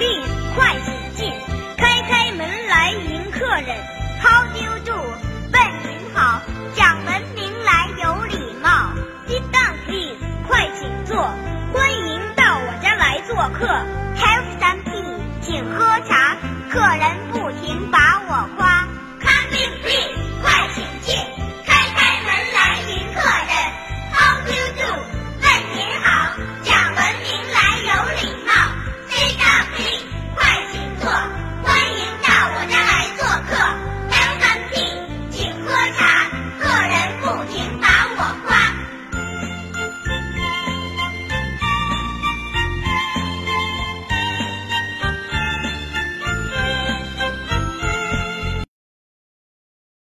Please，快请进，开开门来迎客人。How do you do？问您好，讲文明来有礼貌。Sit down please，快请坐，欢迎到我家来做客。Have some tea，请喝茶，客人不停拔。